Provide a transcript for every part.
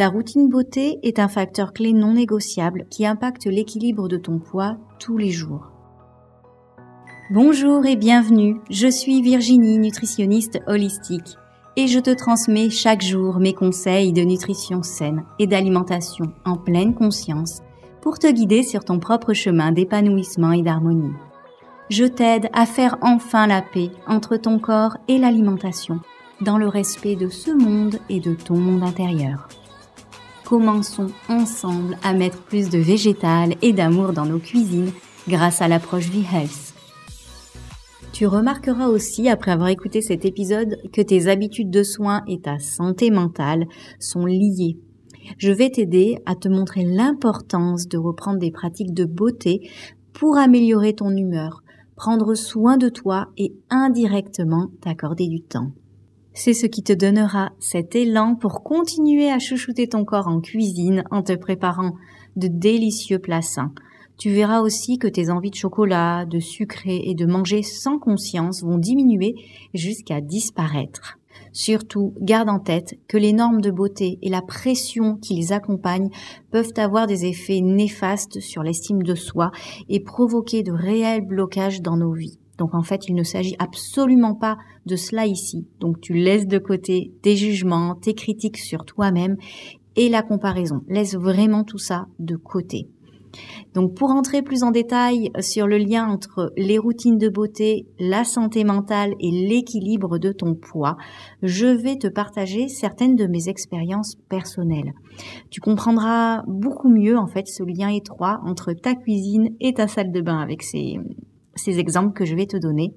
Ta routine beauté est un facteur clé non négociable qui impacte l'équilibre de ton poids tous les jours. Bonjour et bienvenue, je suis Virginie, nutritionniste holistique, et je te transmets chaque jour mes conseils de nutrition saine et d'alimentation en pleine conscience pour te guider sur ton propre chemin d'épanouissement et d'harmonie. Je t'aide à faire enfin la paix entre ton corps et l'alimentation, dans le respect de ce monde et de ton monde intérieur. Commençons ensemble à mettre plus de végétal et d'amour dans nos cuisines grâce à l'approche V-Health tu remarqueras aussi, après avoir écouté cet épisode, que tes habitudes de soins et ta santé mentale sont liées. Je vais t'aider à te montrer l'importance de reprendre des pratiques de beauté pour améliorer ton humeur, prendre soin de toi et indirectement t'accorder du temps. C'est ce qui te donnera cet élan pour continuer à chouchouter ton corps en cuisine en te préparant de délicieux plats tu verras aussi que tes envies de chocolat, de sucré et de manger sans conscience vont diminuer jusqu'à disparaître. Surtout, garde en tête que les normes de beauté et la pression qui les accompagnent peuvent avoir des effets néfastes sur l'estime de soi et provoquer de réels blocages dans nos vies. Donc en fait, il ne s'agit absolument pas de cela ici. Donc tu laisses de côté tes jugements, tes critiques sur toi-même et la comparaison. Laisse vraiment tout ça de côté. Donc pour entrer plus en détail sur le lien entre les routines de beauté, la santé mentale et l'équilibre de ton poids, je vais te partager certaines de mes expériences personnelles. Tu comprendras beaucoup mieux en fait ce lien étroit entre ta cuisine et ta salle de bain avec ces, ces exemples que je vais te donner.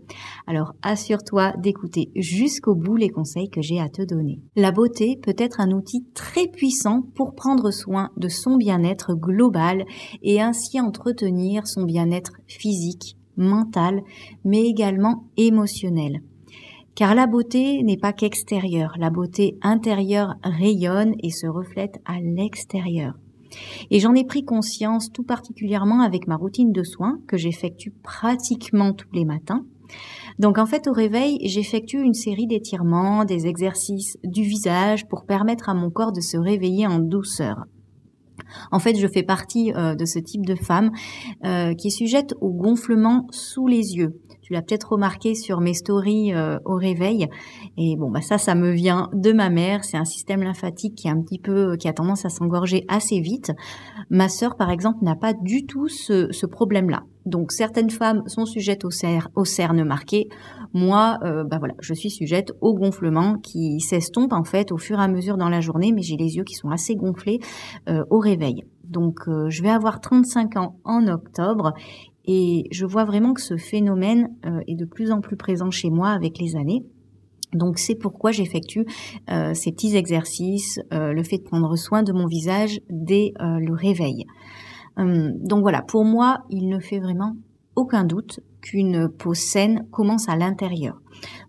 Alors assure-toi d'écouter jusqu'au bout les conseils que j'ai à te donner. La beauté peut être un outil très puissant pour prendre soin de son bien-être global et ainsi entretenir son bien-être physique, mental, mais également émotionnel. Car la beauté n'est pas qu'extérieure, la beauté intérieure rayonne et se reflète à l'extérieur. Et j'en ai pris conscience tout particulièrement avec ma routine de soins que j'effectue pratiquement tous les matins. Donc en fait au réveil, j'effectue une série d'étirements, des exercices du visage pour permettre à mon corps de se réveiller en douceur. En fait, je fais partie euh, de ce type de femme euh, qui est sujette au gonflement sous les yeux. Tu l'as peut-être remarqué sur mes stories euh, au réveil. Et bon, bah ça, ça me vient de ma mère. C'est un système lymphatique qui est un petit peu, qui a tendance à s'engorger assez vite. Ma sœur, par exemple, n'a pas du tout ce, problème-là. Donc certaines femmes sont sujettes au, cer au cerne marqué. Moi, euh, bah voilà, je suis sujette au gonflement qui s'estompe en fait au fur et à mesure dans la journée, mais j'ai les yeux qui sont assez gonflés euh, au réveil. Donc je vais avoir 35 ans en octobre et je vois vraiment que ce phénomène euh, est de plus en plus présent chez moi avec les années. Donc c'est pourquoi j'effectue euh, ces petits exercices, euh, le fait de prendre soin de mon visage dès le réveil. Hum, donc voilà, pour moi, il ne fait vraiment aucun doute qu'une peau saine commence à l'intérieur.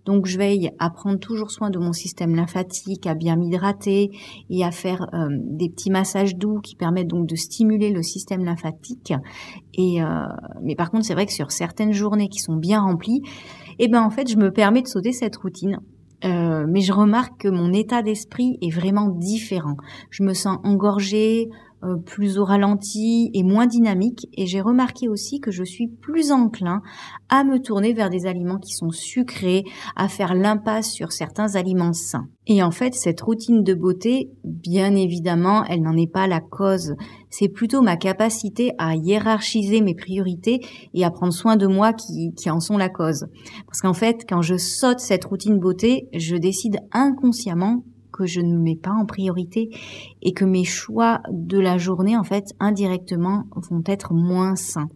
Donc je veille à prendre toujours soin de mon système lymphatique, à bien m'hydrater et à faire euh, des petits massages doux qui permettent donc de stimuler le système lymphatique. Et euh, mais par contre c'est vrai que sur certaines journées qui sont bien remplies, eh ben en fait je me permets de sauter cette routine euh, mais je remarque que mon état d'esprit est vraiment différent. Je me sens engorgée, plus au ralenti et moins dynamique. Et j'ai remarqué aussi que je suis plus enclin à me tourner vers des aliments qui sont sucrés, à faire l'impasse sur certains aliments sains. Et en fait, cette routine de beauté, bien évidemment, elle n'en est pas la cause. C'est plutôt ma capacité à hiérarchiser mes priorités et à prendre soin de moi qui, qui en sont la cause. Parce qu'en fait, quand je saute cette routine beauté, je décide inconsciemment que je ne mets pas en priorité et que mes choix de la journée, en fait, indirectement, vont être moins sains.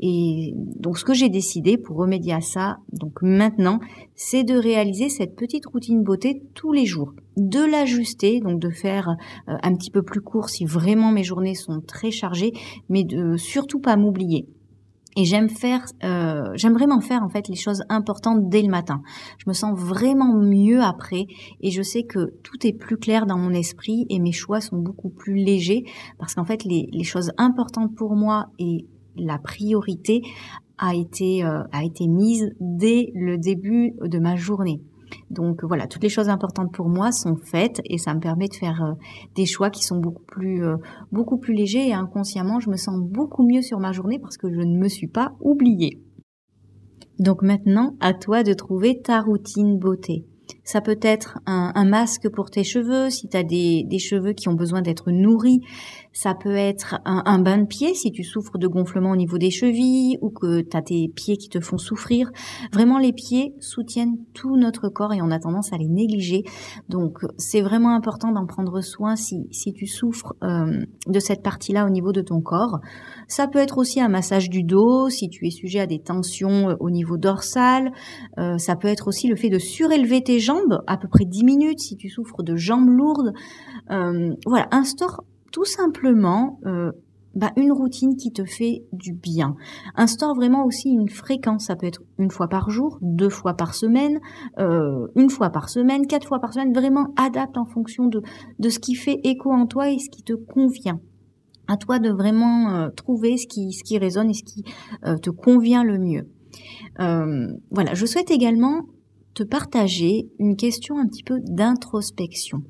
Et donc, ce que j'ai décidé pour remédier à ça, donc maintenant, c'est de réaliser cette petite routine beauté tous les jours, de l'ajuster, donc de faire euh, un petit peu plus court si vraiment mes journées sont très chargées, mais de surtout pas m'oublier. Et j'aime faire, euh, j'aime vraiment faire en fait les choses importantes dès le matin. Je me sens vraiment mieux après et je sais que tout est plus clair dans mon esprit et mes choix sont beaucoup plus légers parce qu'en fait les, les, choses importantes pour moi et la priorité a été euh, a été mise dès le début de ma journée. Donc voilà, toutes les choses importantes pour moi sont faites et ça me permet de faire euh, des choix qui sont beaucoup plus euh, beaucoup plus légers et inconsciemment, je me sens beaucoup mieux sur ma journée parce que je ne me suis pas oubliée. Donc maintenant, à toi de trouver ta routine beauté. Ça peut être un, masque pour tes cheveux si tu as des, cheveux qui ont besoin d'être nourris. Ça peut être un, bain de pied si tu souffres de gonflement au niveau des chevilles ou que tu as tes pieds qui te font souffrir. Vraiment, les pieds soutiennent tout notre corps et on a tendance à les négliger. Donc, c'est vraiment important d'en prendre soin si, si tu souffres euh, de cette partie-là au niveau de ton corps. Ça peut être aussi un massage du dos si tu es sujet à des tensions euh, au niveau dorsal. Euh, ça peut être aussi le fait de surélever tes jambes à peu près 10 minutes si tu souffres de jambes lourdes. Euh, voilà, instaure tout simplement bah, une routine qui te fait du bien. Instaure vraiment aussi une fréquence. Ça peut être une fois par jour, deux fois par semaine, une fois par semaine, quatre fois par semaine. Vraiment adapte en fonction de, ce qui fait écho en toi et ce qui te convient à toi de vraiment euh, trouver ce qui, ce qui résonne et ce qui euh, te convient le mieux. Euh, voilà, je souhaite également te partager une question un petit peu d'introspection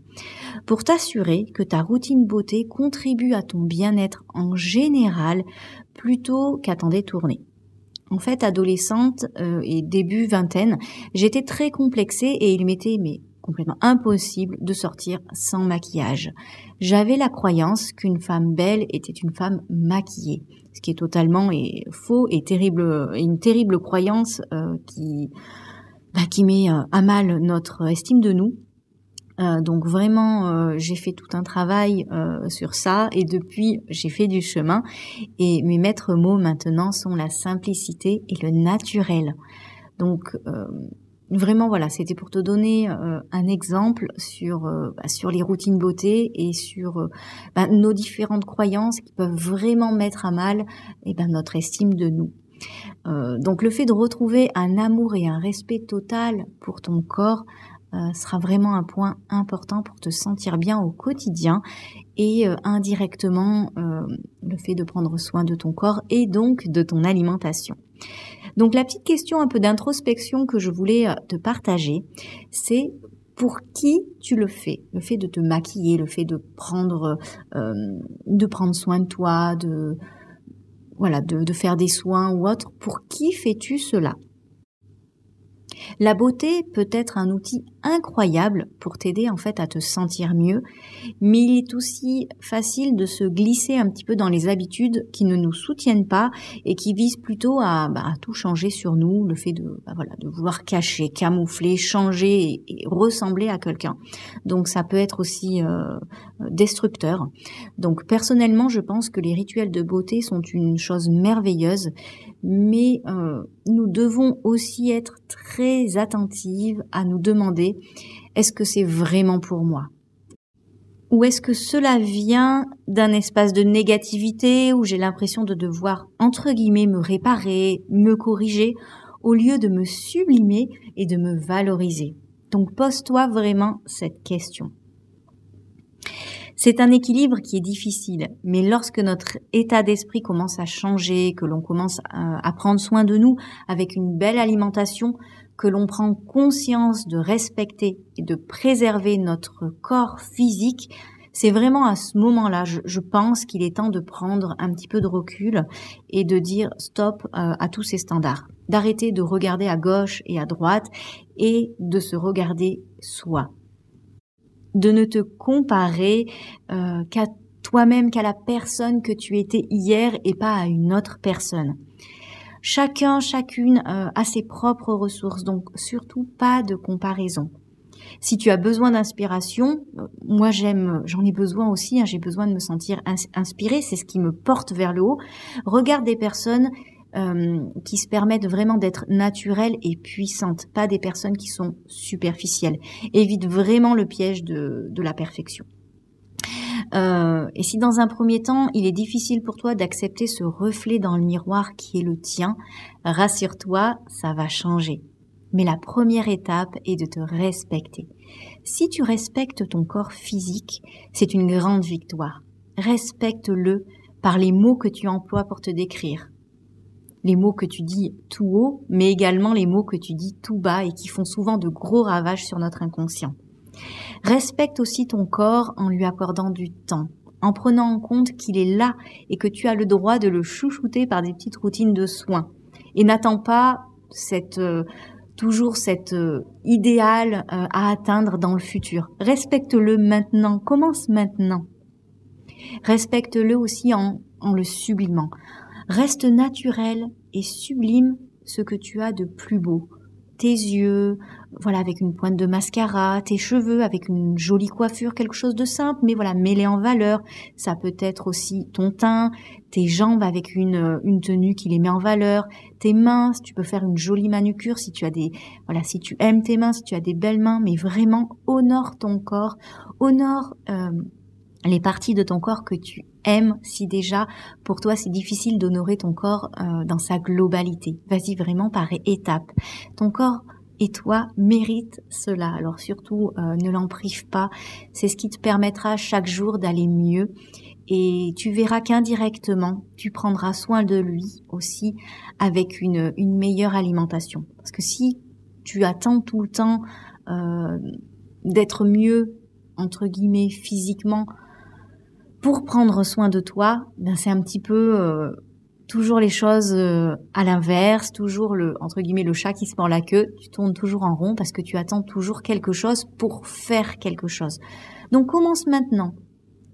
pour t'assurer que ta routine beauté contribue à ton bien-être en général plutôt qu'à t'en détourner. En fait, adolescente et début vingtaine, j'étais très complexée et il m'était mais complètement impossible de sortir sans maquillage. J'avais la croyance qu'une femme belle était une femme maquillée, ce qui est totalement faux et terrible, une terrible croyance euh, qui bah, qui met euh, à mal notre estime de nous. Euh, donc vraiment, j'ai fait tout un travail sur ça et depuis, j'ai fait du chemin. Et mes maîtres mots maintenant sont la simplicité et le naturel. Donc vraiment voilà, c'était pour te donner euh, un exemple sur euh, bah, sur les routines beauté et sur euh, bah, nos différentes croyances qui peuvent vraiment mettre à mal eh ben notre estime de nous. Donc le fait de retrouver un amour et un respect total pour ton corps sera vraiment un point important pour te sentir bien au quotidien et indirectement le fait de prendre soin de ton corps et donc de ton alimentation. Donc la petite question un peu d'introspection que je voulais euh, te partager, c'est pour qui tu le fais? Le fait de te maquiller, le fait de prendre, euh, de prendre soin de toi, de voilà, de faire des soins ou autre. Pour qui fais-tu cela? La beauté peut être un outil incroyable pour t'aider en fait à te sentir mieux, mais il est aussi facile de se glisser un petit peu dans les habitudes qui ne nous soutiennent pas et qui visent plutôt à, bah, tout changer sur nous, le fait de, bah, vouloir cacher, camoufler, changer et, ressembler à quelqu'un. Donc ça peut être aussi euh, destructeur. Donc personnellement, je pense que les rituels de beauté sont une chose merveilleuse mais euh, nous devons aussi être très attentives à nous demander est-ce que c'est vraiment pour moi? Ou est-ce que cela vient d'un espace de négativité où j'ai l'impression de devoir, entre guillemets, me réparer, me corriger, au lieu de me sublimer et de me valoriser? Donc pose-toi vraiment cette question. C'est un équilibre qui est difficile, mais lorsque notre état d'esprit commence à changer, que l'on commence à prendre soin de nous avec une belle alimentation, que l'on prend conscience de respecter et de préserver notre corps physique, c'est vraiment à ce moment-là, je, pense qu'il est temps de prendre un petit peu de recul et de dire stop euh, à tous ces standards, d'arrêter de regarder à gauche et à droite et de se regarder soi de ne te comparer euh, qu'à toi-même, qu'à la personne que tu étais hier et pas à une autre personne. Chacun, chacune euh, a ses propres ressources, donc surtout pas de comparaison. Si tu as besoin d'inspiration, euh, moi j'aime, j'en ai besoin aussi, hein, j'ai besoin de me sentir inspirée, c'est ce qui me porte vers le haut. Regarde des personnes euh, qui se permettent vraiment d'être naturelles et puissantes, pas des personnes qui sont superficielles. Évite vraiment le piège de, de la perfection. Euh, et si dans un premier temps, il est difficile pour toi d'accepter ce reflet dans le miroir qui est le tien, rassure-toi, ça va changer. Mais la première étape est de te respecter. Si tu respectes ton corps physique, c'est une grande victoire. Respecte-le par les mots que tu emploies pour te décrire les mots que tu dis tout haut, mais également les mots que tu dis tout bas et qui font souvent de gros ravages sur notre inconscient. Respecte aussi ton corps en lui accordant du temps, en prenant en compte qu'il est là et que tu as le droit de le chouchouter par des petites routines de soins. Et n'attends pas cette euh, toujours cet euh, idéal euh, à atteindre dans le futur. Respecte-le maintenant, commence maintenant. Respecte-le aussi en, en le sublimant. Reste naturel et sublime ce que tu as de plus beau. Tes yeux, voilà, avec une pointe de mascara, tes cheveux avec une jolie coiffure, quelque chose de simple, mais voilà, mêlé en valeur. Ça peut être aussi ton teint, tes jambes avec une, une tenue qui les met en valeur, tes mains, tu peux faire une jolie manucure si tu as des, voilà, si tu aimes tes mains, si tu as des belles mains, mais vraiment honore ton corps, honore euh, les parties de ton corps que tu aimes si déjà pour toi c'est difficile d'honorer ton corps euh, dans sa globalité. Vas-y vraiment par étapes. Ton corps et toi mérites cela. Alors surtout, euh, ne l'en prive pas. C'est ce qui te permettra chaque jour d'aller mieux. Et tu verras qu'indirectement, tu prendras soin de lui aussi avec une, une meilleure alimentation. Parce que si tu attends tout le temps euh, d'être mieux, entre guillemets, physiquement, pour prendre soin de toi, ben c'est un petit peu euh, toujours les choses euh, à l'inverse, toujours le entre guillemets le chat qui se mord la queue, tu tournes toujours en rond parce que tu attends toujours quelque chose pour faire quelque chose. Donc commence maintenant.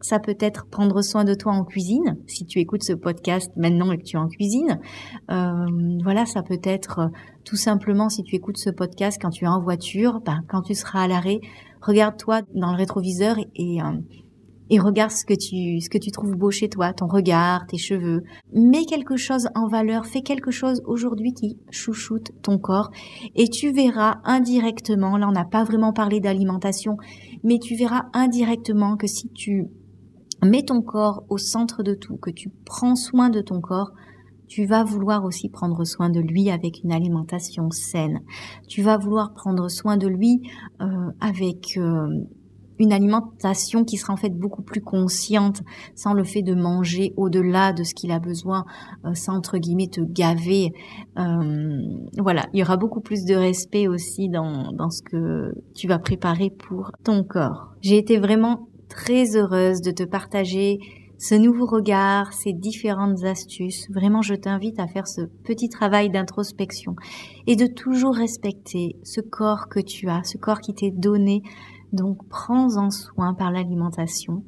Ça peut être prendre soin de toi en cuisine, si tu écoutes ce podcast maintenant et que tu es en cuisine. Euh, voilà, ça peut être euh, tout simplement si tu écoutes ce podcast quand tu es en voiture, ben, quand tu seras à l'arrêt, regarde-toi dans le rétroviseur et, et regarde ce que tu ce que tu trouves beau chez toi, ton regard, tes cheveux. Mets quelque chose en valeur, fais quelque chose aujourd'hui qui chouchoute ton corps et tu verras indirectement, là on n'a pas vraiment parlé d'alimentation, mais tu verras indirectement que si tu mets ton corps au centre de tout, que tu prends soin de ton corps, tu vas vouloir aussi prendre soin de lui avec une alimentation saine. Tu vas vouloir prendre soin de lui euh, avec euh, une alimentation qui sera en fait beaucoup plus consciente, sans le fait de manger au-delà de ce qu'il a besoin, euh, sans entre guillemets te gaver. Euh, voilà, il y aura beaucoup plus de respect aussi dans, dans ce que tu vas préparer pour ton corps. J'ai été vraiment très heureuse de te partager ce nouveau regard, ces différentes astuces. Vraiment, je t'invite à faire ce petit travail d'introspection et de toujours respecter ce corps que tu as, ce corps qui t'est donné donc prends-en soin par l'alimentation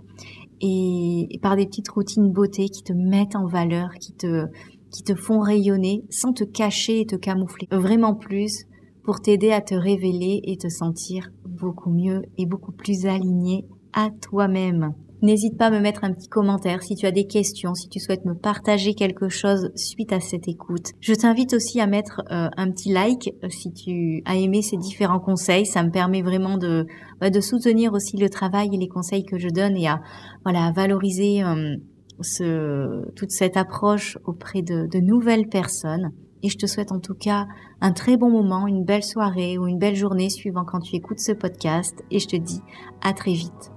et, par des petites routines beauté qui te mettent en valeur, qui te, qui te font rayonner sans te cacher et te camoufler. Vraiment plus pour t'aider à te révéler et te sentir beaucoup mieux et beaucoup plus aligné à toi-même. N'hésite pas à me mettre un petit commentaire si tu as des questions, si tu souhaites me partager quelque chose suite à cette écoute. Je t'invite aussi à mettre euh, un petit like euh, si tu as aimé ces différents conseils. Ça me permet vraiment de, bah, de soutenir aussi le travail et les conseils que je donne et à, voilà, valoriser euh, ce, toute cette approche auprès de, de nouvelles personnes. Et je te souhaite en tout cas un très bon moment, une belle soirée ou une belle journée suivant quand tu écoutes ce podcast. Et je te dis à très vite.